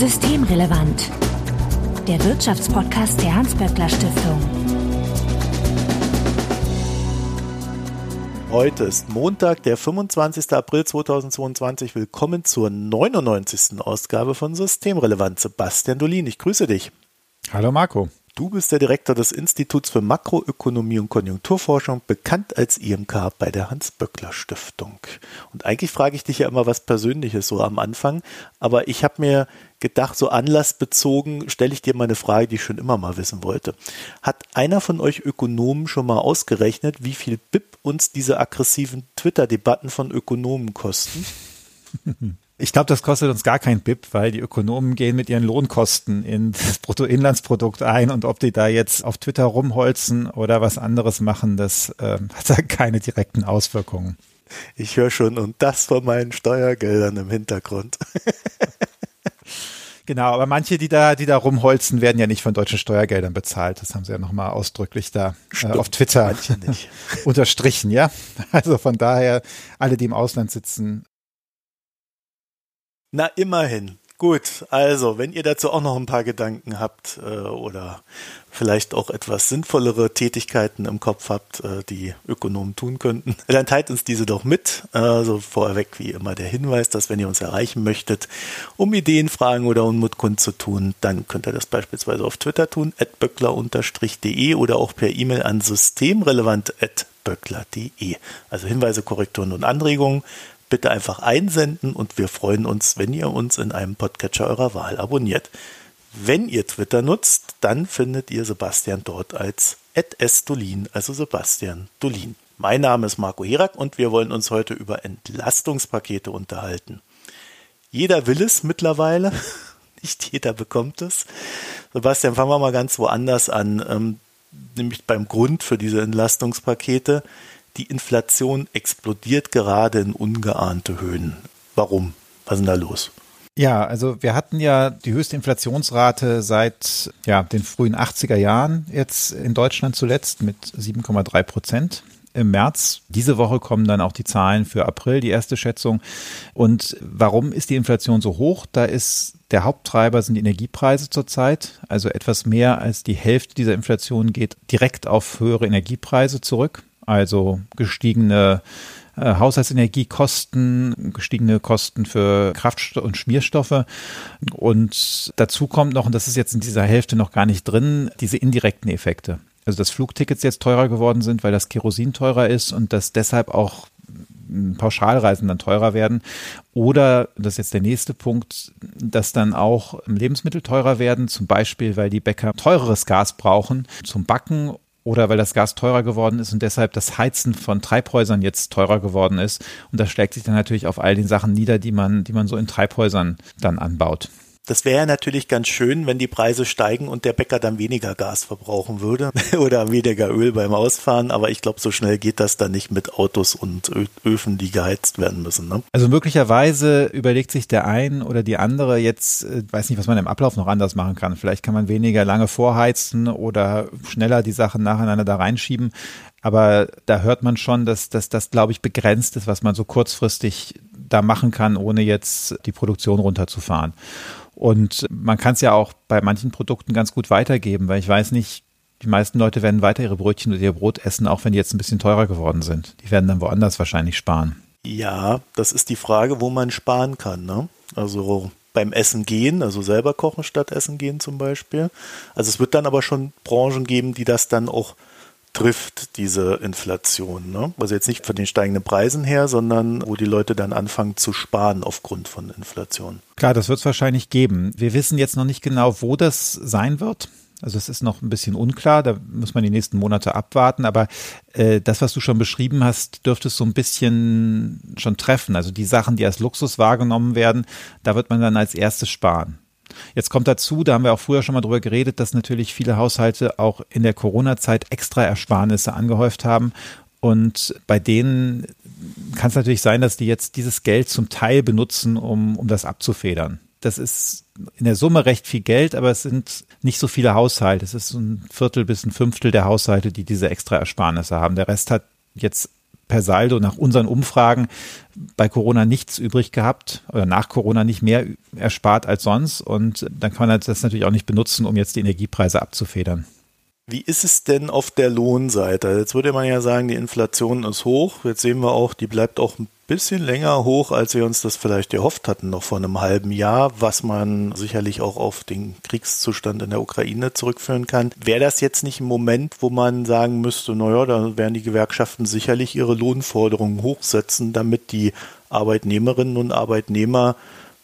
Systemrelevant. Der Wirtschaftspodcast der Hans-Böckler Stiftung. Heute ist Montag, der 25. April 2022. Willkommen zur 99. Ausgabe von Systemrelevant. Sebastian Dolin, ich grüße dich. Hallo Marco. Du bist der Direktor des Instituts für Makroökonomie und Konjunkturforschung, bekannt als IMK bei der Hans-Böckler-Stiftung. Und eigentlich frage ich dich ja immer was Persönliches so am Anfang, aber ich habe mir gedacht, so anlassbezogen stelle ich dir mal eine Frage, die ich schon immer mal wissen wollte. Hat einer von euch Ökonomen schon mal ausgerechnet, wie viel BIP uns diese aggressiven Twitter-Debatten von Ökonomen kosten? Ich glaube, das kostet uns gar kein BIP, weil die Ökonomen gehen mit ihren Lohnkosten in das Bruttoinlandsprodukt ein und ob die da jetzt auf Twitter rumholzen oder was anderes machen, das äh, hat da keine direkten Auswirkungen. Ich höre schon und das von meinen Steuergeldern im Hintergrund. Genau, aber manche, die da, die da rumholzen, werden ja nicht von deutschen Steuergeldern bezahlt. Das haben sie ja nochmal ausdrücklich da äh, auf Twitter unterstrichen, ja. Also von daher, alle, die im Ausland sitzen, na, immerhin. Gut, also wenn ihr dazu auch noch ein paar Gedanken habt äh, oder vielleicht auch etwas sinnvollere Tätigkeiten im Kopf habt, äh, die Ökonomen tun könnten, dann teilt uns diese doch mit. Also vorweg wie immer der Hinweis, dass wenn ihr uns erreichen möchtet, um Ideen, Fragen oder Unmut kundzutun, dann könnt ihr das beispielsweise auf Twitter tun, böckler-de oder auch per E-Mail an systemrelevant.böckler.de. Also Hinweise, Korrekturen und Anregungen bitte einfach einsenden und wir freuen uns, wenn ihr uns in einem Podcatcher eurer Wahl abonniert. Wenn ihr Twitter nutzt, dann findet ihr Sebastian dort als @sdolin, also Sebastian Dolin. Mein Name ist Marco Herak und wir wollen uns heute über Entlastungspakete unterhalten. Jeder will es mittlerweile, nicht jeder bekommt es. Sebastian, fangen wir mal ganz woanders an, ähm, nämlich beim Grund für diese Entlastungspakete die Inflation explodiert gerade in ungeahnte Höhen. Warum? Was ist denn da los? Ja, also wir hatten ja die höchste Inflationsrate seit ja, den frühen 80er Jahren jetzt in Deutschland zuletzt mit 7,3 Prozent im März. Diese Woche kommen dann auch die Zahlen für April, die erste Schätzung. Und warum ist die Inflation so hoch? Da ist der Haupttreiber sind die Energiepreise zurzeit. Also etwas mehr als die Hälfte dieser Inflation geht direkt auf höhere Energiepreise zurück also gestiegene äh, Haushaltsenergiekosten, gestiegene Kosten für Kraft- und Schmierstoffe. Und dazu kommt noch, und das ist jetzt in dieser Hälfte noch gar nicht drin, diese indirekten Effekte. Also dass Flugtickets jetzt teurer geworden sind, weil das Kerosin teurer ist und dass deshalb auch Pauschalreisen dann teurer werden. Oder, das ist jetzt der nächste Punkt, dass dann auch Lebensmittel teurer werden, zum Beispiel, weil die Bäcker teureres Gas brauchen zum Backen oder weil das Gas teurer geworden ist und deshalb das Heizen von Treibhäusern jetzt teurer geworden ist. Und das schlägt sich dann natürlich auf all den Sachen nieder, die man, die man so in Treibhäusern dann anbaut. Das wäre natürlich ganz schön, wenn die Preise steigen und der Bäcker dann weniger Gas verbrauchen würde oder weniger Öl beim Ausfahren. Aber ich glaube, so schnell geht das dann nicht mit Autos und Öfen, die geheizt werden müssen. Ne? Also möglicherweise überlegt sich der ein oder die andere jetzt, äh, weiß nicht, was man im Ablauf noch anders machen kann. Vielleicht kann man weniger lange vorheizen oder schneller die Sachen nacheinander da reinschieben. Aber da hört man schon, dass, dass das, glaube ich, begrenzt ist, was man so kurzfristig da machen kann, ohne jetzt die Produktion runterzufahren. Und man kann es ja auch bei manchen Produkten ganz gut weitergeben, weil ich weiß nicht, die meisten Leute werden weiter ihre Brötchen oder ihr Brot essen, auch wenn die jetzt ein bisschen teurer geworden sind. Die werden dann woanders wahrscheinlich sparen. Ja, das ist die Frage, wo man sparen kann. Ne? Also beim Essen gehen, also selber kochen statt Essen gehen zum Beispiel. Also es wird dann aber schon Branchen geben, die das dann auch trifft, diese Inflation. Ne? Also jetzt nicht von den steigenden Preisen her, sondern wo die Leute dann anfangen zu sparen aufgrund von Inflation. Klar, das wird es wahrscheinlich geben. Wir wissen jetzt noch nicht genau, wo das sein wird. Also es ist noch ein bisschen unklar, da muss man die nächsten Monate abwarten, aber äh, das, was du schon beschrieben hast, dürfte es so ein bisschen schon treffen. Also die Sachen, die als Luxus wahrgenommen werden, da wird man dann als erstes sparen. Jetzt kommt dazu, da haben wir auch früher schon mal drüber geredet, dass natürlich viele Haushalte auch in der Corona-Zeit extra Ersparnisse angehäuft haben. Und bei denen kann es natürlich sein, dass die jetzt dieses Geld zum Teil benutzen, um, um das abzufedern. Das ist in der Summe recht viel Geld, aber es sind nicht so viele Haushalte. Es ist ein Viertel bis ein Fünftel der Haushalte, die diese extra Ersparnisse haben. Der Rest hat jetzt per Saldo nach unseren Umfragen bei Corona nichts übrig gehabt oder nach Corona nicht mehr erspart als sonst. Und dann kann man das natürlich auch nicht benutzen, um jetzt die Energiepreise abzufedern. Wie ist es denn auf der Lohnseite? Jetzt würde man ja sagen, die Inflation ist hoch. Jetzt sehen wir auch, die bleibt auch ein bisschen länger hoch, als wir uns das vielleicht erhofft hatten, noch vor einem halben Jahr, was man sicherlich auch auf den Kriegszustand in der Ukraine zurückführen kann. Wäre das jetzt nicht ein Moment, wo man sagen müsste, naja, da werden die Gewerkschaften sicherlich ihre Lohnforderungen hochsetzen, damit die Arbeitnehmerinnen und Arbeitnehmer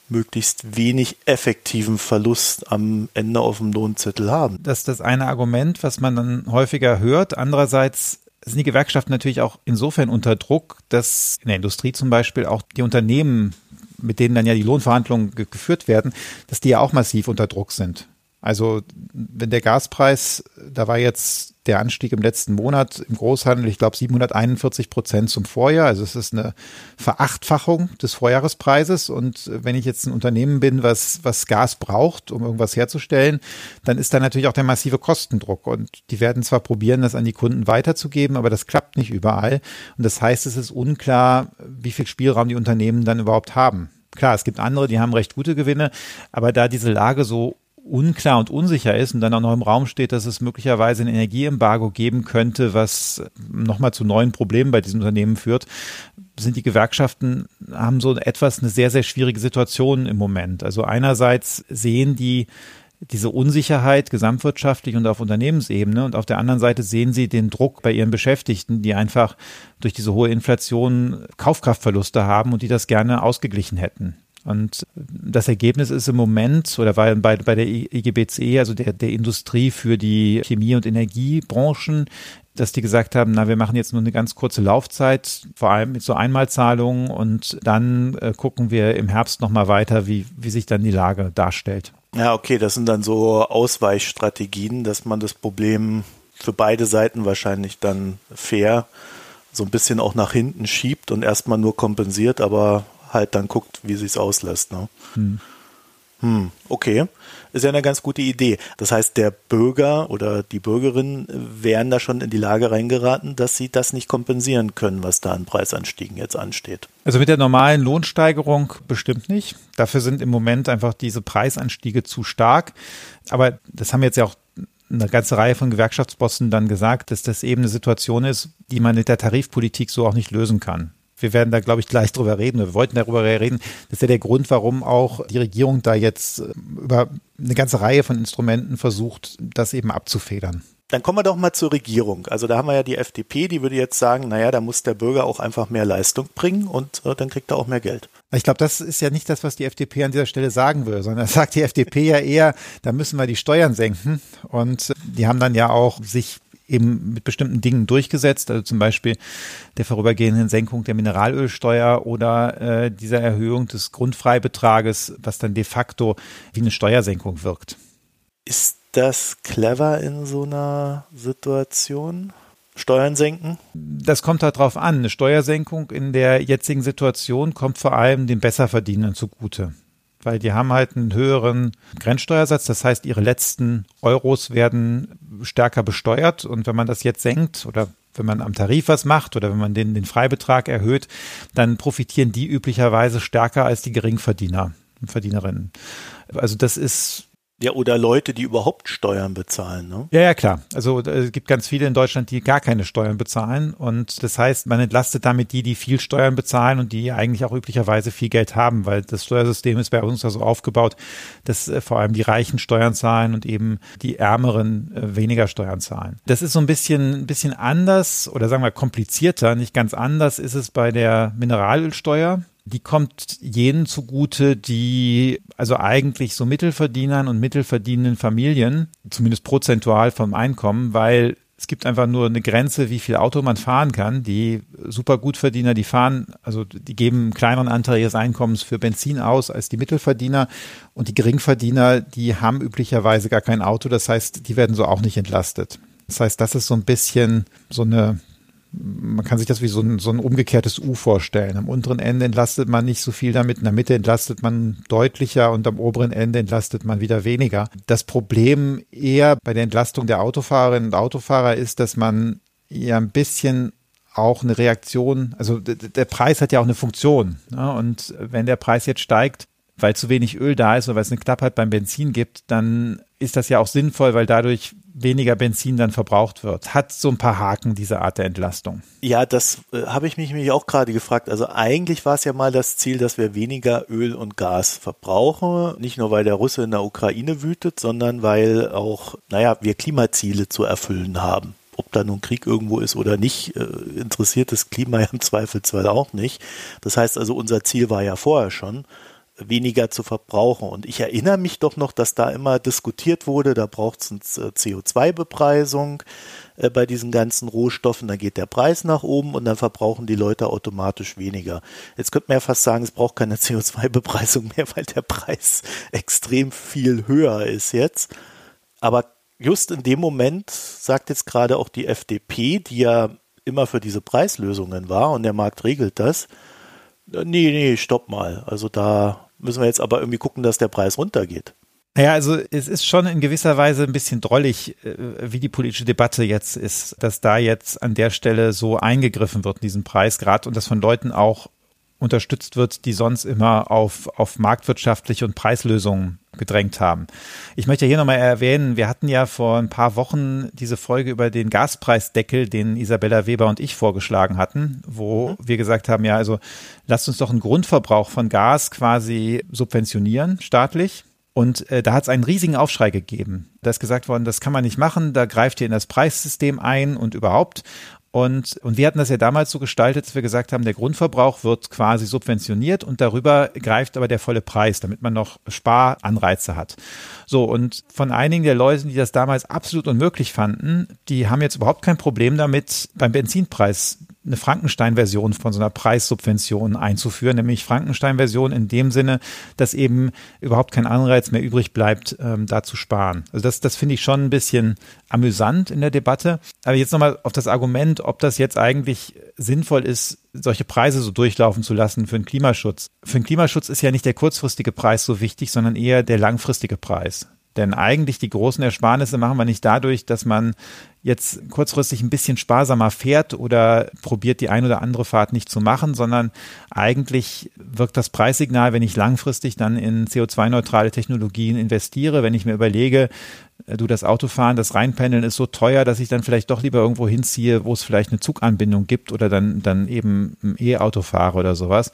möglichst wenig effektiven Verlust am Ende auf dem Lohnzettel haben. Das ist das eine Argument, was man dann häufiger hört. Andererseits sind die Gewerkschaften natürlich auch insofern unter Druck, dass in der Industrie zum Beispiel auch die Unternehmen, mit denen dann ja die Lohnverhandlungen geführt werden, dass die ja auch massiv unter Druck sind. Also wenn der Gaspreis, da war jetzt der Anstieg im letzten Monat im Großhandel, ich glaube 741 Prozent zum Vorjahr. Also es ist eine Verachtfachung des Vorjahrespreises. Und wenn ich jetzt ein Unternehmen bin, was, was Gas braucht, um irgendwas herzustellen, dann ist da natürlich auch der massive Kostendruck. Und die werden zwar probieren, das an die Kunden weiterzugeben, aber das klappt nicht überall. Und das heißt, es ist unklar, wie viel Spielraum die Unternehmen dann überhaupt haben. Klar, es gibt andere, die haben recht gute Gewinne, aber da diese Lage so unklar und unsicher ist und dann auch noch im Raum steht, dass es möglicherweise ein Energieembargo geben könnte, was nochmal zu neuen Problemen bei diesen Unternehmen führt, sind die Gewerkschaften, haben so etwas eine sehr, sehr schwierige Situation im Moment. Also einerseits sehen die diese Unsicherheit gesamtwirtschaftlich und auf Unternehmensebene und auf der anderen Seite sehen sie den Druck bei ihren Beschäftigten, die einfach durch diese hohe Inflation Kaufkraftverluste haben und die das gerne ausgeglichen hätten. Und das Ergebnis ist im Moment oder war bei, bei der IGBC, also der, der Industrie für die Chemie- und Energiebranchen, dass die gesagt haben, na, wir machen jetzt nur eine ganz kurze Laufzeit, vor allem mit so Einmalzahlungen und dann äh, gucken wir im Herbst nochmal weiter, wie, wie sich dann die Lage darstellt. Ja, okay, das sind dann so Ausweichstrategien, dass man das Problem für beide Seiten wahrscheinlich dann fair so ein bisschen auch nach hinten schiebt und erstmal nur kompensiert, aber halt dann guckt, wie sich's auslässt. Ne? Hm. Hm, okay. Ist ja eine ganz gute Idee. Das heißt, der Bürger oder die Bürgerin wären da schon in die Lage reingeraten, dass sie das nicht kompensieren können, was da an Preisanstiegen jetzt ansteht. Also mit der normalen Lohnsteigerung bestimmt nicht. Dafür sind im Moment einfach diese Preisanstiege zu stark. Aber das haben jetzt ja auch eine ganze Reihe von Gewerkschaftsbossen dann gesagt, dass das eben eine Situation ist, die man mit der Tarifpolitik so auch nicht lösen kann wir werden da, glaube ich, gleich drüber reden. Wir wollten darüber reden. Das ist ja der Grund, warum auch die Regierung da jetzt äh, über eine ganze Reihe von Instrumenten versucht, das eben abzufedern. Dann kommen wir doch mal zur Regierung. Also da haben wir ja die FDP, die würde jetzt sagen, naja, da muss der Bürger auch einfach mehr Leistung bringen und äh, dann kriegt er auch mehr Geld. Ich glaube, das ist ja nicht das, was die FDP an dieser Stelle sagen will, sondern sagt die FDP ja eher, da müssen wir die Steuern senken. Und die haben dann ja auch sich eben mit bestimmten Dingen durchgesetzt, also zum Beispiel der vorübergehenden Senkung der Mineralölsteuer oder äh, dieser Erhöhung des Grundfreibetrages, was dann de facto wie eine Steuersenkung wirkt. Ist das clever in so einer Situation? Steuern senken? Das kommt halt drauf an. Eine Steuersenkung in der jetzigen Situation kommt vor allem den Besserverdienern zugute weil die haben halt einen höheren Grenzsteuersatz. Das heißt, ihre letzten Euros werden stärker besteuert. Und wenn man das jetzt senkt oder wenn man am Tarif was macht oder wenn man den, den Freibetrag erhöht, dann profitieren die üblicherweise stärker als die Geringverdiener und Verdienerinnen. Also das ist ja, oder Leute, die überhaupt Steuern bezahlen, ne? Ja, ja, klar. Also es gibt ganz viele in Deutschland, die gar keine Steuern bezahlen. Und das heißt, man entlastet damit die, die viel Steuern bezahlen und die eigentlich auch üblicherweise viel Geld haben, weil das Steuersystem ist bei uns ja so aufgebaut, dass äh, vor allem die Reichen Steuern zahlen und eben die Ärmeren äh, weniger Steuern zahlen. Das ist so ein bisschen, ein bisschen anders oder sagen wir komplizierter, nicht ganz anders ist es bei der Mineralölsteuer die kommt jenen zugute, die also eigentlich so Mittelverdienern und mittelverdienenden Familien, zumindest prozentual vom Einkommen, weil es gibt einfach nur eine Grenze, wie viel Auto man fahren kann. Die Supergutverdiener, die fahren, also die geben einen kleineren Anteil ihres Einkommens für Benzin aus als die Mittelverdiener. Und die Geringverdiener, die haben üblicherweise gar kein Auto. Das heißt, die werden so auch nicht entlastet. Das heißt, das ist so ein bisschen so eine man kann sich das wie so ein, so ein umgekehrtes U vorstellen. Am unteren Ende entlastet man nicht so viel damit, in der Mitte entlastet man deutlicher und am oberen Ende entlastet man wieder weniger. Das Problem eher bei der Entlastung der Autofahrerinnen und Autofahrer ist, dass man ja ein bisschen auch eine Reaktion, also der Preis hat ja auch eine Funktion. Ne? Und wenn der Preis jetzt steigt, weil zu wenig Öl da ist oder weil es eine Knappheit beim Benzin gibt, dann ist das ja auch sinnvoll, weil dadurch weniger Benzin dann verbraucht wird. Hat so ein paar Haken, diese Art der Entlastung. Ja, das äh, habe ich mich nämlich auch gerade gefragt. Also eigentlich war es ja mal das Ziel, dass wir weniger Öl und Gas verbrauchen. Nicht nur, weil der Russe in der Ukraine wütet, sondern weil auch, naja, wir Klimaziele zu erfüllen haben ob da nun Krieg irgendwo ist oder nicht, äh, interessiert das Klima ja im Zweifelsfall auch nicht. Das heißt also, unser Ziel war ja vorher schon, weniger zu verbrauchen. Und ich erinnere mich doch noch, dass da immer diskutiert wurde, da braucht es eine CO2-Bepreisung äh, bei diesen ganzen Rohstoffen, dann geht der Preis nach oben und dann verbrauchen die Leute automatisch weniger. Jetzt könnte man ja fast sagen, es braucht keine CO2-Bepreisung mehr, weil der Preis extrem viel höher ist jetzt. Aber just in dem Moment sagt jetzt gerade auch die FDP, die ja immer für diese Preislösungen war und der Markt regelt das, nee, nee, stopp mal. Also da müssen wir jetzt aber irgendwie gucken, dass der Preis runtergeht. Naja, also es ist schon in gewisser Weise ein bisschen drollig, äh, wie die politische Debatte jetzt ist, dass da jetzt an der Stelle so eingegriffen wird in diesen Preisgrad und das von Leuten auch unterstützt wird, die sonst immer auf, auf marktwirtschaftliche und Preislösungen gedrängt haben. Ich möchte hier nochmal erwähnen, wir hatten ja vor ein paar Wochen diese Folge über den Gaspreisdeckel, den Isabella Weber und ich vorgeschlagen hatten, wo mhm. wir gesagt haben, ja, also lasst uns doch einen Grundverbrauch von Gas quasi subventionieren, staatlich. Und äh, da hat es einen riesigen Aufschrei gegeben. Da ist gesagt worden, das kann man nicht machen, da greift ihr in das Preissystem ein und überhaupt. Und, und wir hatten das ja damals so gestaltet, dass wir gesagt haben, der Grundverbrauch wird quasi subventioniert und darüber greift aber der volle Preis, damit man noch Sparanreize hat. So, und von einigen der Leuten, die das damals absolut unmöglich fanden, die haben jetzt überhaupt kein Problem damit, beim Benzinpreis eine Frankenstein-Version von so einer Preissubvention einzuführen, nämlich Frankenstein-Version in dem Sinne, dass eben überhaupt kein Anreiz mehr übrig bleibt, ähm, da zu sparen. Also das, das finde ich schon ein bisschen amüsant in der Debatte. Aber jetzt nochmal auf das Argument, ob das jetzt eigentlich sinnvoll ist, solche Preise so durchlaufen zu lassen für den Klimaschutz. Für den Klimaschutz ist ja nicht der kurzfristige Preis so wichtig, sondern eher der langfristige Preis. Denn eigentlich die großen Ersparnisse machen wir nicht dadurch, dass man jetzt kurzfristig ein bisschen sparsamer fährt oder probiert die ein oder andere Fahrt nicht zu machen, sondern eigentlich wirkt das Preissignal, wenn ich langfristig dann in CO2-neutrale Technologien investiere, wenn ich mir überlege, du das Autofahren, das Reinpendeln ist so teuer, dass ich dann vielleicht doch lieber irgendwo hinziehe, wo es vielleicht eine Zuganbindung gibt oder dann, dann eben ein E-Auto fahre oder sowas.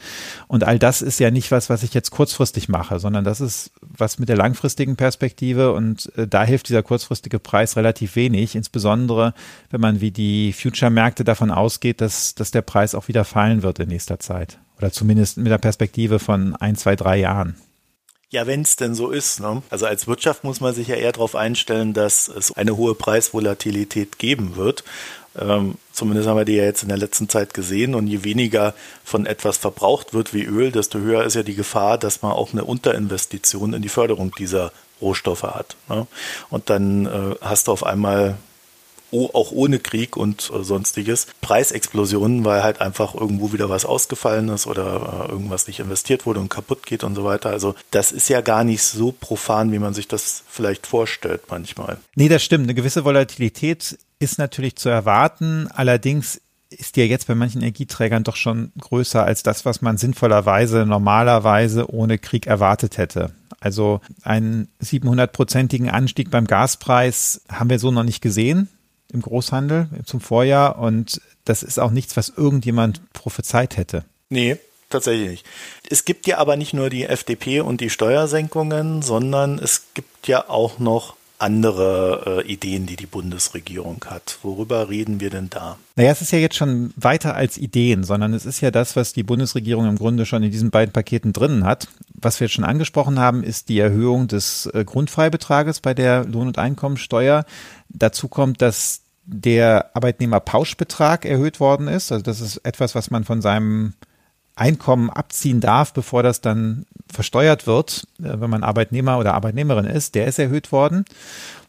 Und all das ist ja nicht was, was ich jetzt kurzfristig mache, sondern das ist was mit der langfristigen Perspektive und äh, da hilft dieser kurzfristige Preis relativ wenig, insbesondere wenn man wie die Future-Märkte davon ausgeht, dass, dass der Preis auch wieder fallen wird in nächster Zeit oder zumindest mit der Perspektive von ein, zwei, drei Jahren. Ja, wenn es denn so ist. Ne? Also als Wirtschaft muss man sich ja eher darauf einstellen, dass es eine hohe Preisvolatilität geben wird. Ähm, zumindest haben wir die ja jetzt in der letzten Zeit gesehen. Und je weniger von etwas verbraucht wird wie Öl, desto höher ist ja die Gefahr, dass man auch eine Unterinvestition in die Förderung dieser Rohstoffe hat. Ne? Und dann äh, hast du auf einmal auch ohne Krieg und äh, sonstiges, Preisexplosionen, weil halt einfach irgendwo wieder was ausgefallen ist oder äh, irgendwas nicht investiert wurde und kaputt geht und so weiter. Also das ist ja gar nicht so profan, wie man sich das vielleicht vorstellt manchmal. Nee, das stimmt. Eine gewisse Volatilität ist natürlich zu erwarten. Allerdings ist ja jetzt bei manchen Energieträgern doch schon größer als das, was man sinnvollerweise normalerweise ohne Krieg erwartet hätte. Also einen 700-prozentigen Anstieg beim Gaspreis haben wir so noch nicht gesehen im Großhandel zum Vorjahr und das ist auch nichts, was irgendjemand prophezeit hätte. Nee, tatsächlich nicht. Es gibt ja aber nicht nur die FDP und die Steuersenkungen, sondern es gibt ja auch noch andere äh, Ideen, die die Bundesregierung hat. Worüber reden wir denn da? Naja, es ist ja jetzt schon weiter als Ideen, sondern es ist ja das, was die Bundesregierung im Grunde schon in diesen beiden Paketen drinnen hat. Was wir jetzt schon angesprochen haben, ist die Erhöhung des äh, Grundfreibetrages bei der Lohn- und Einkommensteuer. Dazu kommt, dass der Arbeitnehmerpauschbetrag erhöht worden ist. Also das ist etwas, was man von seinem Einkommen abziehen darf, bevor das dann versteuert wird, äh, wenn man Arbeitnehmer oder Arbeitnehmerin ist. Der ist erhöht worden.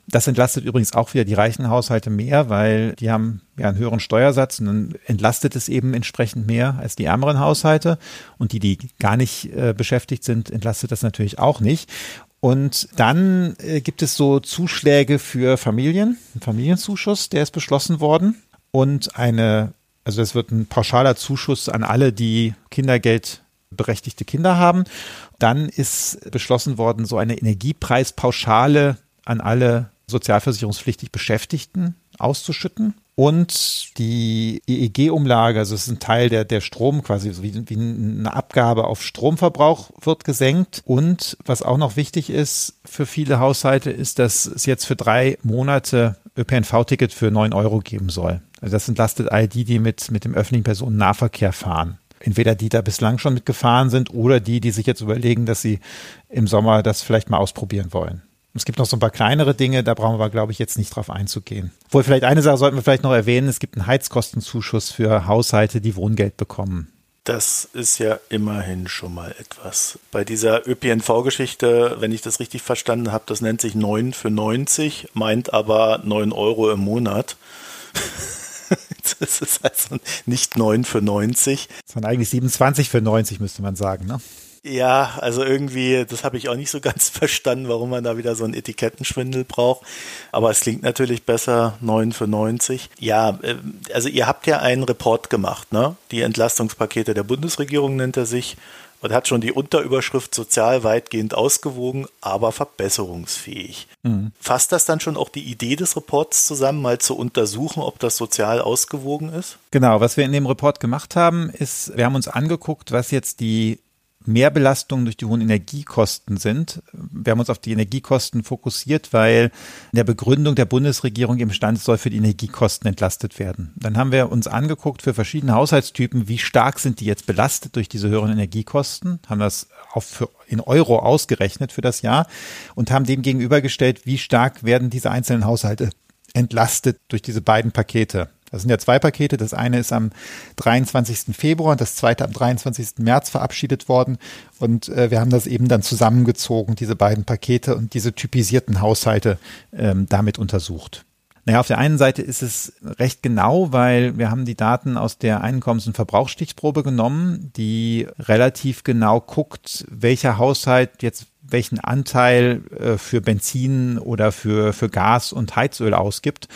Das entlastet übrigens auch wieder die reichen Haushalte mehr, weil die haben ja einen höheren Steuersatz und dann entlastet es eben entsprechend mehr als die ärmeren Haushalte. Und die, die gar nicht äh, beschäftigt sind, entlastet das natürlich auch nicht. Und dann äh, gibt es so Zuschläge für Familien, ein Familienzuschuss, der ist beschlossen worden und eine Also es wird ein pauschaler Zuschuss an alle, die Kindergeld berechtigte Kinder haben. Dann ist beschlossen worden, so eine Energiepreispauschale an alle sozialversicherungspflichtig Beschäftigten auszuschütten. Und die EEG-Umlage, also es ist ein Teil der, der Strom, quasi wie, wie eine Abgabe auf Stromverbrauch wird gesenkt. Und was auch noch wichtig ist für viele Haushalte, ist, dass es jetzt für drei Monate ÖPNV-Ticket für neun Euro geben soll. Also das entlastet all die, die mit, mit dem öffentlichen Personennahverkehr fahren. Entweder die da bislang schon mitgefahren sind oder die, die sich jetzt überlegen, dass sie im Sommer das vielleicht mal ausprobieren wollen. Es gibt noch so ein paar kleinere Dinge, da brauchen wir, glaube ich, jetzt nicht drauf einzugehen. Obwohl vielleicht eine Sache sollten wir vielleicht noch erwähnen, es gibt einen Heizkostenzuschuss für Haushalte, die Wohngeld bekommen. Das ist ja immerhin schon mal etwas. Bei dieser ÖPNV-Geschichte, wenn ich das richtig verstanden habe, das nennt sich 9 für 90, meint aber 9 Euro im Monat. das ist also nicht 9 für 90. Sondern eigentlich 27 für 90, müsste man sagen, ne? Ja, also irgendwie, das habe ich auch nicht so ganz verstanden, warum man da wieder so einen Etikettenschwindel braucht. Aber es klingt natürlich besser, 9 für 90. Ja, äh, also ihr habt ja einen Report gemacht, ne? Die Entlastungspakete der Bundesregierung nennt er sich und hat schon die Unterüberschrift sozial weitgehend ausgewogen, aber verbesserungsfähig. Mhm. Fasst das dann schon auch die Idee des Reports zusammen, mal zu untersuchen, ob das sozial ausgewogen ist? Genau, was wir in dem Report gemacht haben, ist, wir haben uns angeguckt, was jetzt die Mehrbelastungen durch die hohen Energiekosten sind. Wir haben uns auf die Energiekosten fokussiert, weil in der Begründung der Bundesregierung im Stand soll für die Energiekosten entlastet werden. Dann haben wir uns angeguckt für verschiedene Haushaltstypen, wie stark sind die jetzt belastet durch diese höheren Energiekosten, haben das auf in Euro ausgerechnet für das Jahr und haben dem gegenübergestellt, wie stark werden diese einzelnen Haushalte entlastet durch diese beiden Pakete. Das sind ja zwei Pakete. Das eine ist am 23. Februar und das zweite am 23. März verabschiedet worden. Und äh, wir haben das eben dann zusammengezogen, diese beiden Pakete und diese typisierten Haushalte ähm, damit untersucht. Naja, auf der einen Seite ist es recht genau, weil wir haben die Daten aus der Einkommens- und Verbrauchsstichprobe genommen, die relativ genau guckt, welcher Haushalt jetzt welchen Anteil äh, für Benzin oder für, für Gas und Heizöl ausgibt.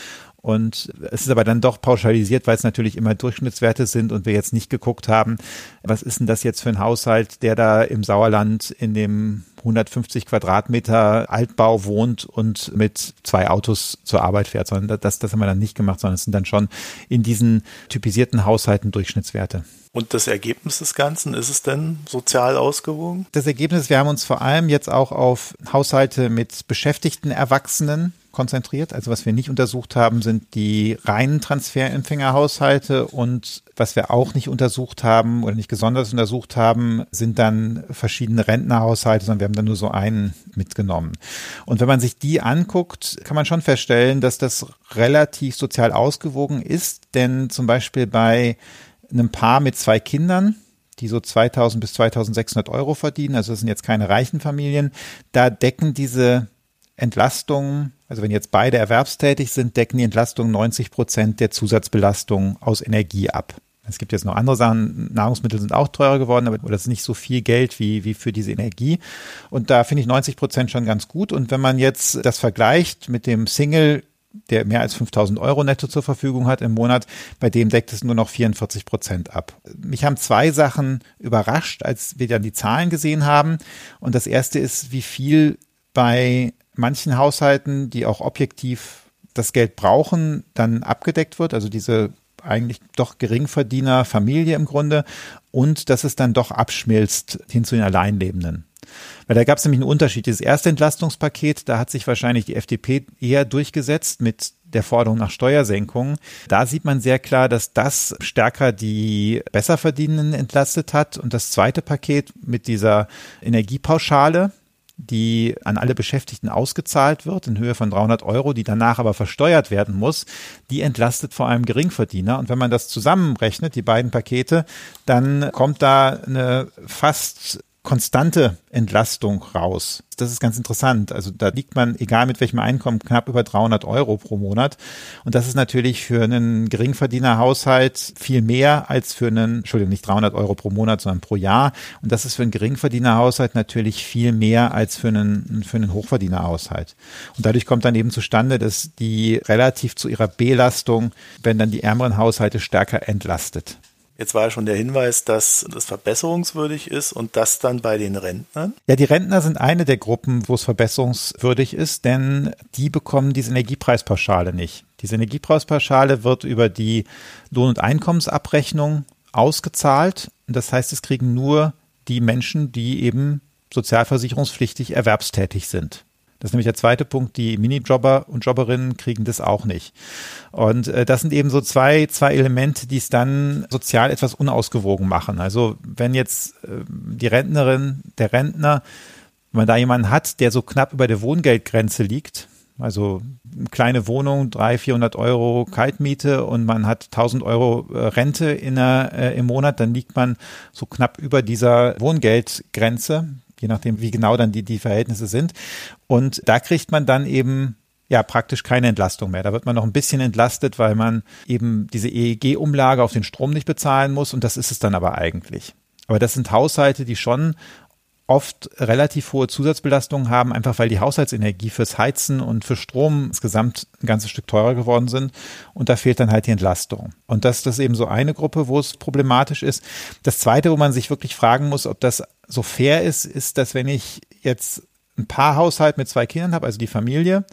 Und es ist aber dann doch pauschalisiert, weil es natürlich immer Durchschnittswerte sind und wir jetzt nicht geguckt haben, was ist denn das jetzt für ein Haushalt, der da im Sauerland in dem 150 Quadratmeter Altbau wohnt und mit zwei Autos zur Arbeit fährt, sondern das, das haben wir dann nicht gemacht, sondern es sind dann schon in diesen typisierten Haushalten Durchschnittswerte. Und das Ergebnis des Ganzen, ist es denn sozial ausgewogen? Das Ergebnis, wir haben uns vor allem jetzt auch auf Haushalte mit beschäftigten Erwachsenen konzentriert. Also was wir nicht untersucht haben, sind die reinen Transferempfängerhaushalte und was wir auch nicht untersucht haben oder nicht besonders untersucht haben, sind dann verschiedene Rentnerhaushalte, sondern wir haben dann nur so einen mitgenommen. Und wenn man sich die anguckt, kann man schon feststellen, dass das relativ sozial ausgewogen ist, denn zum Beispiel bei einem Paar mit zwei Kindern, die so 2000 bis 2600 Euro verdienen, also das sind jetzt keine reichen Familien, da decken diese Entlastungen also wenn jetzt beide erwerbstätig sind, decken die Entlastungen 90 Prozent der Zusatzbelastung aus Energie ab. Es gibt jetzt noch andere Sachen, Nahrungsmittel sind auch teurer geworden, aber das ist nicht so viel Geld wie, wie für diese Energie. Und da finde ich 90 Prozent schon ganz gut. Und wenn man jetzt das vergleicht mit dem Single, der mehr als 5000 Euro netto zur Verfügung hat im Monat, bei dem deckt es nur noch 44 Prozent ab. Mich haben zwei Sachen überrascht, als wir dann die Zahlen gesehen haben. Und das erste ist, wie viel bei manchen Haushalten, die auch objektiv das Geld brauchen, dann abgedeckt wird. Also diese eigentlich doch Geringverdiener Familie im Grunde und dass es dann doch abschmilzt hin zu den Alleinlebenden. Weil da gab es nämlich einen Unterschied. Dieses erste Entlastungspaket, da hat sich wahrscheinlich die FDP eher durchgesetzt mit der Forderung nach Steuersenkungen. Da sieht man sehr klar, dass das stärker die Besserverdienenden entlastet hat. Und das zweite Paket mit dieser Energiepauschale, die an alle Beschäftigten ausgezahlt wird in Höhe von 300 Euro, die danach aber versteuert werden muss, die entlastet vor allem Geringverdiener. Und wenn man das zusammenrechnet, die beiden Pakete, dann kommt da eine fast konstante Entlastung raus. Das ist ganz interessant. Also da liegt man, egal mit welchem Einkommen, knapp über 300 Euro pro Monat. Und das ist natürlich für einen Geringverdienerhaushalt viel mehr als für einen, Entschuldigung, nicht 300 Euro pro Monat, sondern pro Jahr. Und das ist für einen Geringverdienerhaushalt natürlich viel mehr als für einen, für einen Hochverdienerhaushalt. Und dadurch kommt dann eben zustande, dass die relativ zu ihrer Belastung, wenn dann die ärmeren Haushalte stärker entlastet. Jetzt war ja schon der Hinweis, dass das verbesserungswürdig ist und das dann bei den Rentnern. Ja, die Rentner sind eine der Gruppen, wo es verbesserungswürdig ist, denn die bekommen diese Energiepreispauschale nicht. Diese Energiepreispauschale wird über die Lohn- und Einkommensabrechnung ausgezahlt. Das heißt, es kriegen nur die Menschen, die eben sozialversicherungspflichtig erwerbstätig sind. Das ist nämlich der zweite Punkt. Die Minijobber und Jobberinnen kriegen das auch nicht. Und äh, das sind eben so zwei, zwei Elemente, die es dann sozial etwas unausgewogen machen. Also wenn jetzt äh, die Rentnerin, der Rentner, wenn man da jemanden hat, der so knapp über der Wohngeldgrenze liegt, also eine kleine Wohnung, 300, 400 Euro Kaltmiete und man hat 1000 Euro äh, Rente in äh, im Monat, dann liegt man so knapp über dieser Wohngeldgrenze je nachdem, wie genau dann die, die Verhältnisse sind. Und da kriegt man dann eben ja praktisch keine Entlastung mehr. Da wird man noch ein bisschen entlastet, weil man eben diese EEG-Umlage auf den Strom nicht bezahlen muss und das ist es dann aber eigentlich. Aber das sind Haushalte, die schon oft relativ hohe Zusatzbelastungen haben, einfach weil die Haushaltsenergie fürs Heizen und für Strom insgesamt ein ganzes Stück teurer geworden sind. Und da fehlt dann halt die Entlastung. Und das, das ist eben so eine Gruppe, wo es problematisch ist. Das zweite, wo man sich wirklich fragen muss, ob das so fair ist, ist, dass wenn ich jetzt ein Paarhaushalt mit zwei Kindern habe, also die Familie,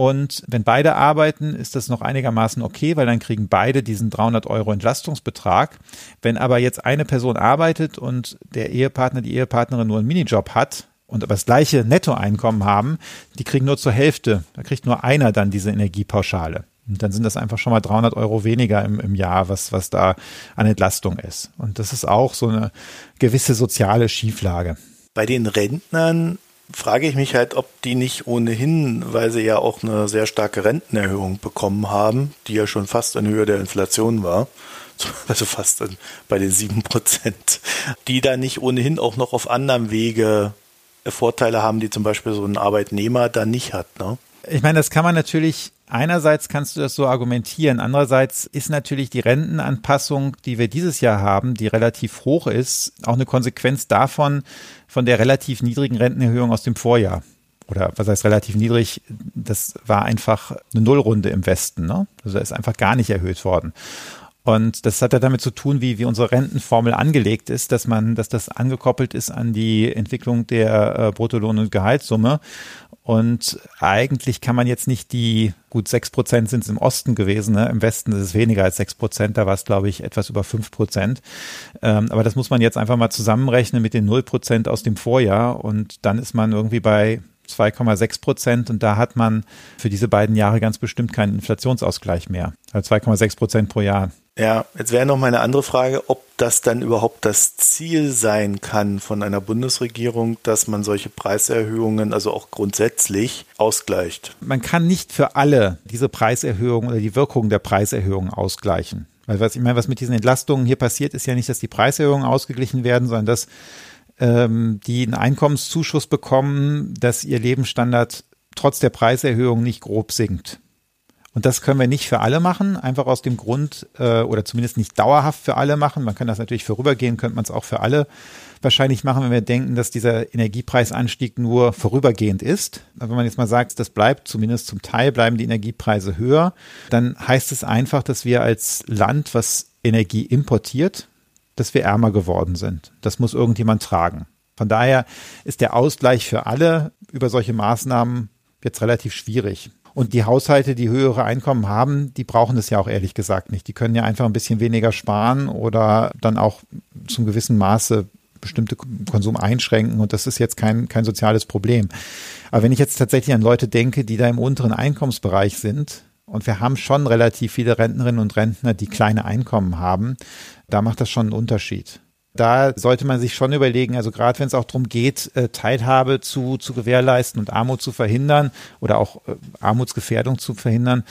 und wenn beide arbeiten, ist das noch einigermaßen okay, weil dann kriegen beide diesen 300 Euro Entlastungsbetrag. Wenn aber jetzt eine Person arbeitet und der Ehepartner, die Ehepartnerin nur einen Minijob hat und aber das gleiche Nettoeinkommen haben, die kriegen nur zur Hälfte. Da kriegt nur einer dann diese Energiepauschale. Und dann sind das einfach schon mal 300 Euro weniger im, im Jahr, was, was da an Entlastung ist. Und das ist auch so eine gewisse soziale Schieflage. Bei den Rentnern frage ich mich halt, ob die nicht ohnehin, weil sie ja auch eine sehr starke Rentenerhöhung bekommen haben, die ja schon fast in Höhe der Inflation war, also fast bei den sieben Prozent, die da nicht ohnehin auch noch auf anderem Wege Vorteile haben, die zum Beispiel so ein Arbeitnehmer da nicht hat. Ne? Ich meine, das kann man natürlich Einerseits kannst du das so argumentieren. Andererseits ist natürlich die Rentenanpassung, die wir dieses Jahr haben, die relativ hoch ist, auch eine Konsequenz davon, von der relativ niedrigen Rentenerhöhung aus dem Vorjahr. Oder was heißt relativ niedrig? Das war einfach eine Nullrunde im Westen. Ne? Also da ist einfach gar nicht erhöht worden. Und das hat ja damit zu tun, wie, wie unsere Rentenformel angelegt ist, dass man, dass das angekoppelt ist an die Entwicklung der äh, Bruttolohn- und Gehaltssumme. Und eigentlich kann man jetzt nicht die, gut sechs Prozent sind es im Osten gewesen, ne? im Westen ist es weniger als sechs Prozent, da war es glaube ich etwas über fünf Prozent. Ähm, aber das muss man jetzt einfach mal zusammenrechnen mit den null Prozent aus dem Vorjahr und dann ist man irgendwie bei 2,6 Prozent und da hat man für diese beiden Jahre ganz bestimmt keinen Inflationsausgleich mehr. Also 2,6 Prozent pro Jahr. Ja, jetzt wäre noch meine andere Frage, ob das dann überhaupt das Ziel sein kann von einer Bundesregierung, dass man solche Preiserhöhungen, also auch grundsätzlich, ausgleicht. Man kann nicht für alle diese Preiserhöhungen oder die Wirkung der Preiserhöhungen ausgleichen. Weil was ich meine, was mit diesen Entlastungen hier passiert, ist ja nicht, dass die Preiserhöhungen ausgeglichen werden, sondern dass ähm, die einen Einkommenszuschuss bekommen, dass ihr Lebensstandard trotz der Preiserhöhung nicht grob sinkt. Und das können wir nicht für alle machen, einfach aus dem Grund, äh, oder zumindest nicht dauerhaft für alle machen. Man kann das natürlich vorübergehen, könnte man es auch für alle wahrscheinlich machen, wenn wir denken, dass dieser Energiepreisanstieg nur vorübergehend ist. Aber wenn man jetzt mal sagt, das bleibt, zumindest zum Teil bleiben die Energiepreise höher, dann heißt es einfach, dass wir als Land, was Energie importiert, dass wir ärmer geworden sind. Das muss irgendjemand tragen. Von daher ist der Ausgleich für alle über solche Maßnahmen jetzt relativ schwierig. Und die Haushalte, die höhere Einkommen haben, die brauchen es ja auch ehrlich gesagt nicht. Die können ja einfach ein bisschen weniger sparen oder dann auch zum gewissen Maße bestimmte Konsum einschränken und das ist jetzt kein, kein soziales Problem. Aber wenn ich jetzt tatsächlich an Leute denke, die da im unteren Einkommensbereich sind, und wir haben schon relativ viele Rentnerinnen und Rentner, die kleine Einkommen haben, da macht das schon einen Unterschied da sollte man sich schon überlegen, also gerade wenn es auch darum geht, äh, Teilhabe zu, zu gewährleisten und Armut zu verhindern oder auch äh, Armutsgefährdung zu verhindern,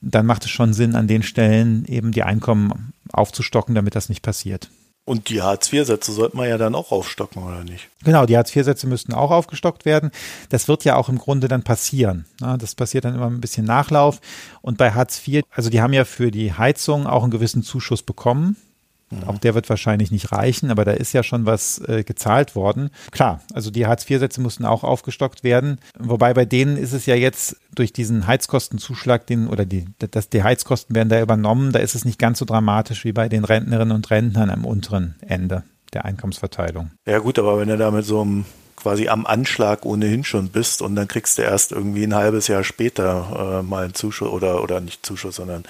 dann macht es schon Sinn, an den Stellen eben die Einkommen aufzustocken, damit das nicht passiert. Und die Hartz-IV-Sätze sollte man ja dann auch aufstocken, oder nicht? Genau, die Hartz-IV-Sätze müssten auch aufgestockt werden. Das wird ja auch im Grunde dann passieren. Das passiert dann immer ein bisschen Nachlauf. Und bei Hartz IV, also die haben ja für die Heizung auch einen gewissen Zuschuss bekommen. Auch der wird wahrscheinlich nicht reichen, aber da ist ja schon was äh, gezahlt worden. Klar, also die Hartz-IV-Sätze mussten auch aufgestockt werden. Wobei bei denen ist es ja jetzt durch diesen Heizkostenzuschlag, den, oder die, dass die Heizkosten werden da übernommen, da ist es nicht ganz so dramatisch wie bei den Rentnerinnen und Rentnern am unteren Ende der Einkommensverteilung. Ja gut, aber wenn er da mit so einem quasi am Anschlag ohnehin schon bist und dann kriegst du erst irgendwie ein halbes Jahr später äh, mal einen Zuschuss oder, oder nicht Zuschuss, sondern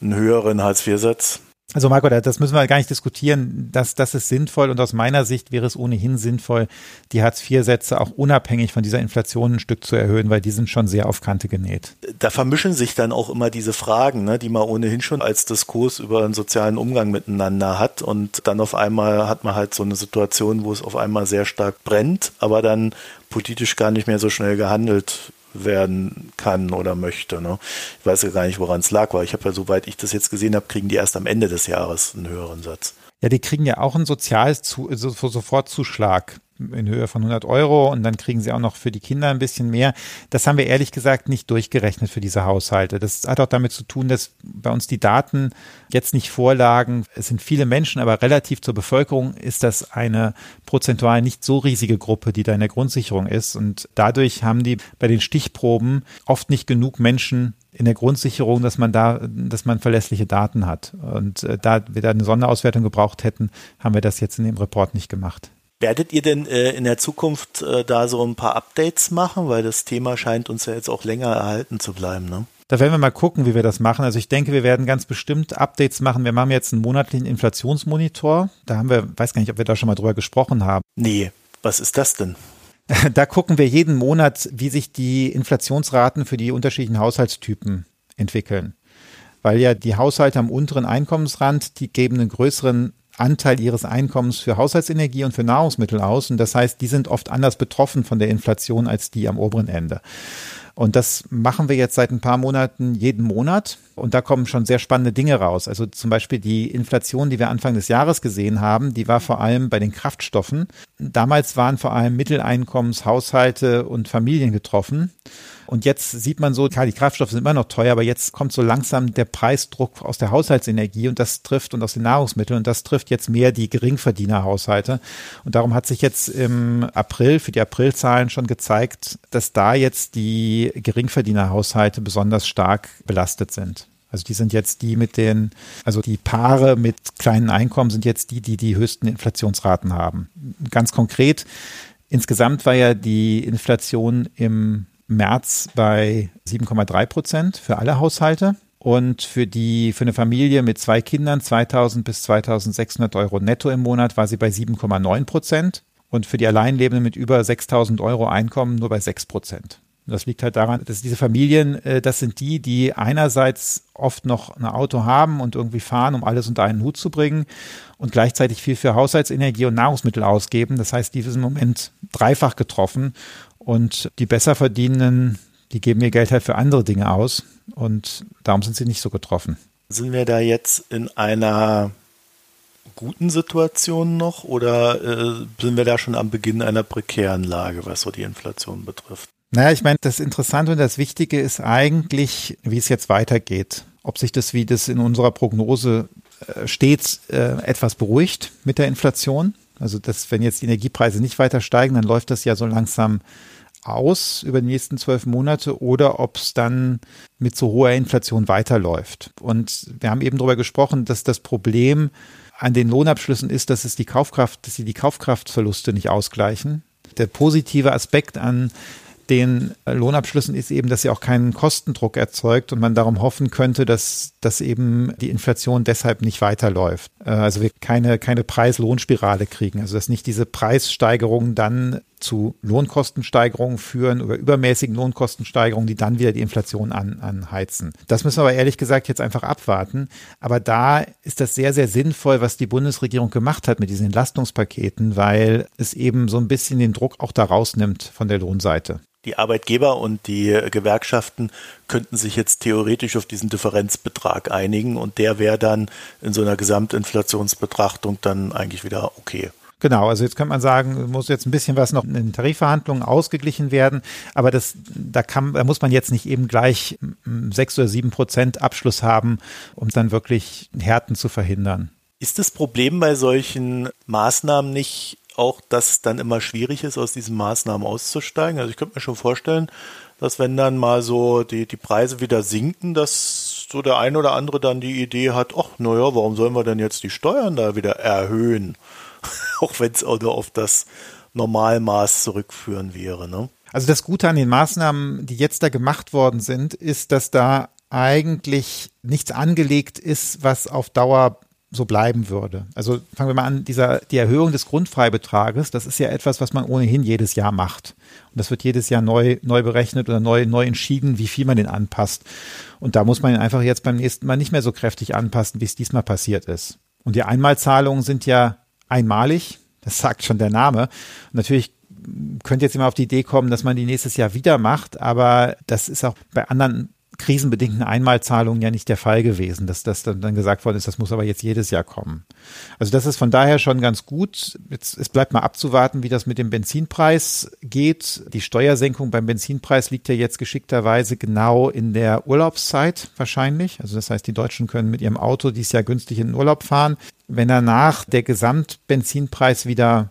einen höheren Hartz-IV-Satz, also Marco, das müssen wir gar nicht diskutieren. Das, das ist sinnvoll und aus meiner Sicht wäre es ohnehin sinnvoll, die Hartz-IV-Sätze auch unabhängig von dieser Inflation ein Stück zu erhöhen, weil die sind schon sehr auf Kante genäht. Da vermischen sich dann auch immer diese Fragen, ne, die man ohnehin schon als Diskurs über einen sozialen Umgang miteinander hat und dann auf einmal hat man halt so eine Situation, wo es auf einmal sehr stark brennt, aber dann politisch gar nicht mehr so schnell gehandelt werden kann oder möchte. Ne? Ich weiß ja gar nicht, woran es lag, weil ich habe ja, soweit ich das jetzt gesehen habe, kriegen die erst am Ende des Jahres einen höheren Satz. Ja, die kriegen ja auch einen Sozialsofortzuschlag in Höhe von 100 Euro und dann kriegen sie auch noch für die Kinder ein bisschen mehr. Das haben wir ehrlich gesagt nicht durchgerechnet für diese Haushalte. Das hat auch damit zu tun, dass bei uns die Daten jetzt nicht vorlagen. Es sind viele Menschen, aber relativ zur Bevölkerung ist das eine prozentual nicht so riesige Gruppe, die da in der Grundsicherung ist. Und dadurch haben die bei den Stichproben oft nicht genug Menschen in der Grundsicherung, dass man da, dass man verlässliche Daten hat. Und äh, da wir da eine Sonderauswertung gebraucht hätten, haben wir das jetzt in dem Report nicht gemacht. Werdet ihr denn äh, in der Zukunft äh, da so ein paar Updates machen? Weil das Thema scheint uns ja jetzt auch länger erhalten zu bleiben, ne? Da werden wir mal gucken, wie wir das machen. Also ich denke, wir werden ganz bestimmt Updates machen. Wir machen jetzt einen monatlichen Inflationsmonitor. Da haben wir, weiß gar nicht, ob wir da schon mal drüber gesprochen haben. Nee, was ist das denn? Da gucken wir jeden Monat, wie sich die Inflationsraten für die unterschiedlichen Haushaltstypen entwickeln. Weil ja die Haushalte am unteren Einkommensrand, die geben einen größeren Anteil ihres Einkommens für Haushaltsenergie und für Nahrungsmittel aus. Und das heißt, die sind oft anders betroffen von der Inflation als die am oberen Ende. Und das machen wir jetzt seit ein paar Monaten jeden Monat. Und da kommen schon sehr spannende Dinge raus. Also zum Beispiel die Inflation, die wir Anfang des Jahres gesehen haben, die war vor allem bei den Kraftstoffen. Damals waren vor allem Mitteleinkommenshaushalte und Familien getroffen. Und jetzt sieht man so, klar, die Kraftstoffe sind immer noch teuer, aber jetzt kommt so langsam der Preisdruck aus der Haushaltsenergie und das trifft und aus den Nahrungsmitteln und das trifft jetzt mehr die Geringverdienerhaushalte. Und darum hat sich jetzt im April für die Aprilzahlen schon gezeigt, dass da jetzt die Geringverdienerhaushalte besonders stark belastet sind. Also die sind jetzt die mit den, also die Paare mit kleinen Einkommen sind jetzt die, die die höchsten Inflationsraten haben. Ganz konkret, insgesamt war ja die Inflation im März bei 7,3 Prozent für alle Haushalte. Und für die, für eine Familie mit zwei Kindern 2000 bis 2600 Euro netto im Monat war sie bei 7,9 Prozent. Und für die Alleinlebenden mit über 6000 Euro Einkommen nur bei 6 Prozent. Das liegt halt daran, dass diese Familien, äh, das sind die, die einerseits oft noch ein Auto haben und irgendwie fahren, um alles unter einen Hut zu bringen und gleichzeitig viel für Haushaltsenergie und Nahrungsmittel ausgeben. Das heißt, die sind im Moment dreifach getroffen und die Besserverdienenden, die geben ihr Geld halt für andere Dinge aus. Und darum sind sie nicht so getroffen. Sind wir da jetzt in einer guten Situation noch oder äh, sind wir da schon am Beginn einer prekären Lage, was so die Inflation betrifft? Naja, ich meine, das Interessante und das Wichtige ist eigentlich, wie es jetzt weitergeht. Ob sich das, wie das in unserer Prognose äh, steht, äh, etwas beruhigt mit der Inflation. Also, dass, wenn jetzt die Energiepreise nicht weiter steigen, dann läuft das ja so langsam aus über die nächsten zwölf Monate oder ob es dann mit so hoher Inflation weiterläuft. Und wir haben eben darüber gesprochen, dass das Problem an den Lohnabschlüssen ist, dass es die Kaufkraft, dass sie die Kaufkraftverluste nicht ausgleichen. Der positive Aspekt an den Lohnabschlüssen ist eben, dass sie auch keinen Kostendruck erzeugt und man darum hoffen könnte, dass, dass eben die Inflation deshalb nicht weiterläuft. Äh, also wir keine, keine Preis-Lohnspirale kriegen. Also dass nicht diese Preissteigerungen dann zu Lohnkostensteigerungen führen oder übermäßigen Lohnkostensteigerungen, die dann wieder die Inflation an, anheizen. Das müssen wir aber ehrlich gesagt jetzt einfach abwarten. Aber da ist das sehr, sehr sinnvoll, was die Bundesregierung gemacht hat mit diesen Entlastungspaketen, weil es eben so ein bisschen den Druck auch da rausnimmt von der Lohnseite. Die Arbeitgeber und die Gewerkschaften könnten sich jetzt theoretisch auf diesen Differenzbetrag einigen und der wäre dann in so einer Gesamtinflation Inflationsbetrachtung dann eigentlich wieder okay. Genau, also jetzt könnte man sagen, muss jetzt ein bisschen was noch in den Tarifverhandlungen ausgeglichen werden, aber das, da kann, da muss man jetzt nicht eben gleich sechs oder sieben Prozent Abschluss haben, um dann wirklich Härten zu verhindern. Ist das Problem bei solchen Maßnahmen nicht auch, dass es dann immer schwierig ist, aus diesen Maßnahmen auszusteigen? Also ich könnte mir schon vorstellen, dass wenn dann mal so die, die Preise wieder sinken, dass so der ein oder andere dann die Idee hat, ach naja, warum sollen wir denn jetzt die Steuern da wieder erhöhen? auch wenn es auch nur auf das Normalmaß zurückführen wäre. Ne? Also das Gute an den Maßnahmen, die jetzt da gemacht worden sind, ist, dass da eigentlich nichts angelegt ist, was auf Dauer so bleiben würde. Also fangen wir mal an, dieser, die Erhöhung des Grundfreibetrages, das ist ja etwas, was man ohnehin jedes Jahr macht. Und das wird jedes Jahr neu, neu berechnet oder neu, neu entschieden, wie viel man den anpasst. Und da muss man ihn einfach jetzt beim nächsten Mal nicht mehr so kräftig anpassen, wie es diesmal passiert ist. Und die Einmalzahlungen sind ja einmalig. Das sagt schon der Name. Und natürlich könnte jetzt immer auf die Idee kommen, dass man die nächstes Jahr wieder macht, aber das ist auch bei anderen krisenbedingten Einmalzahlungen ja nicht der Fall gewesen, dass das dann, dann gesagt worden ist, das muss aber jetzt jedes Jahr kommen. Also das ist von daher schon ganz gut. Jetzt, es bleibt mal abzuwarten, wie das mit dem Benzinpreis geht. Die Steuersenkung beim Benzinpreis liegt ja jetzt geschickterweise genau in der Urlaubszeit wahrscheinlich. Also das heißt, die Deutschen können mit ihrem Auto dieses Jahr günstig in den Urlaub fahren. Wenn danach der Gesamtbenzinpreis wieder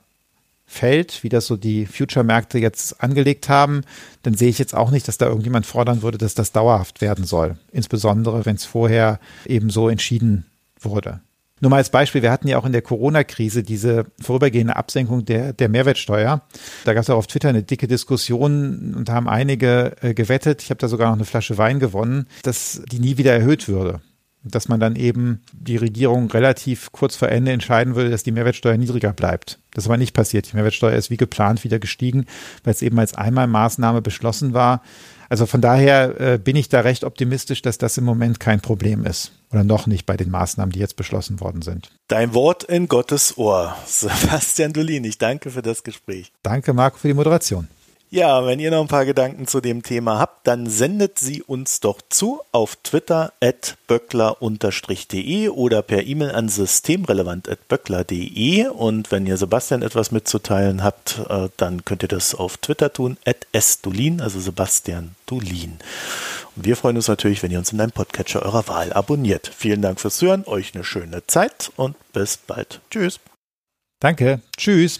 fällt, wie das so die Future-Märkte jetzt angelegt haben, dann sehe ich jetzt auch nicht, dass da irgendjemand fordern würde, dass das dauerhaft werden soll. Insbesondere, wenn es vorher eben so entschieden wurde. Nur mal als Beispiel, wir hatten ja auch in der Corona-Krise diese vorübergehende Absenkung der, der Mehrwertsteuer. Da gab es auch auf Twitter eine dicke Diskussion und haben einige äh, gewettet, ich habe da sogar noch eine Flasche Wein gewonnen, dass die nie wieder erhöht würde dass man dann eben die Regierung relativ kurz vor Ende entscheiden würde, dass die Mehrwertsteuer niedriger bleibt. Das ist aber nicht passiert. Die Mehrwertsteuer ist wie geplant wieder gestiegen, weil es eben als Einmalmaßnahme beschlossen war. Also von daher äh, bin ich da recht optimistisch, dass das im Moment kein Problem ist. Oder noch nicht bei den Maßnahmen, die jetzt beschlossen worden sind. Dein Wort in Gottes Ohr. Sebastian Dolin, ich danke für das Gespräch. Danke, Marco, für die Moderation. Ja, wenn ihr noch ein paar Gedanken zu dem Thema habt, dann sendet sie uns doch zu auf Twitter at böckler-de oder per E-Mail an systemrelevant.böckler.de und wenn ihr Sebastian etwas mitzuteilen habt, äh, dann könnt ihr das auf Twitter tun, at sdulin, also Sebastian Dulin. Und wir freuen uns natürlich, wenn ihr uns in einem Podcatcher eurer Wahl abonniert. Vielen Dank fürs Hören, euch eine schöne Zeit und bis bald. Tschüss. Danke. Tschüss.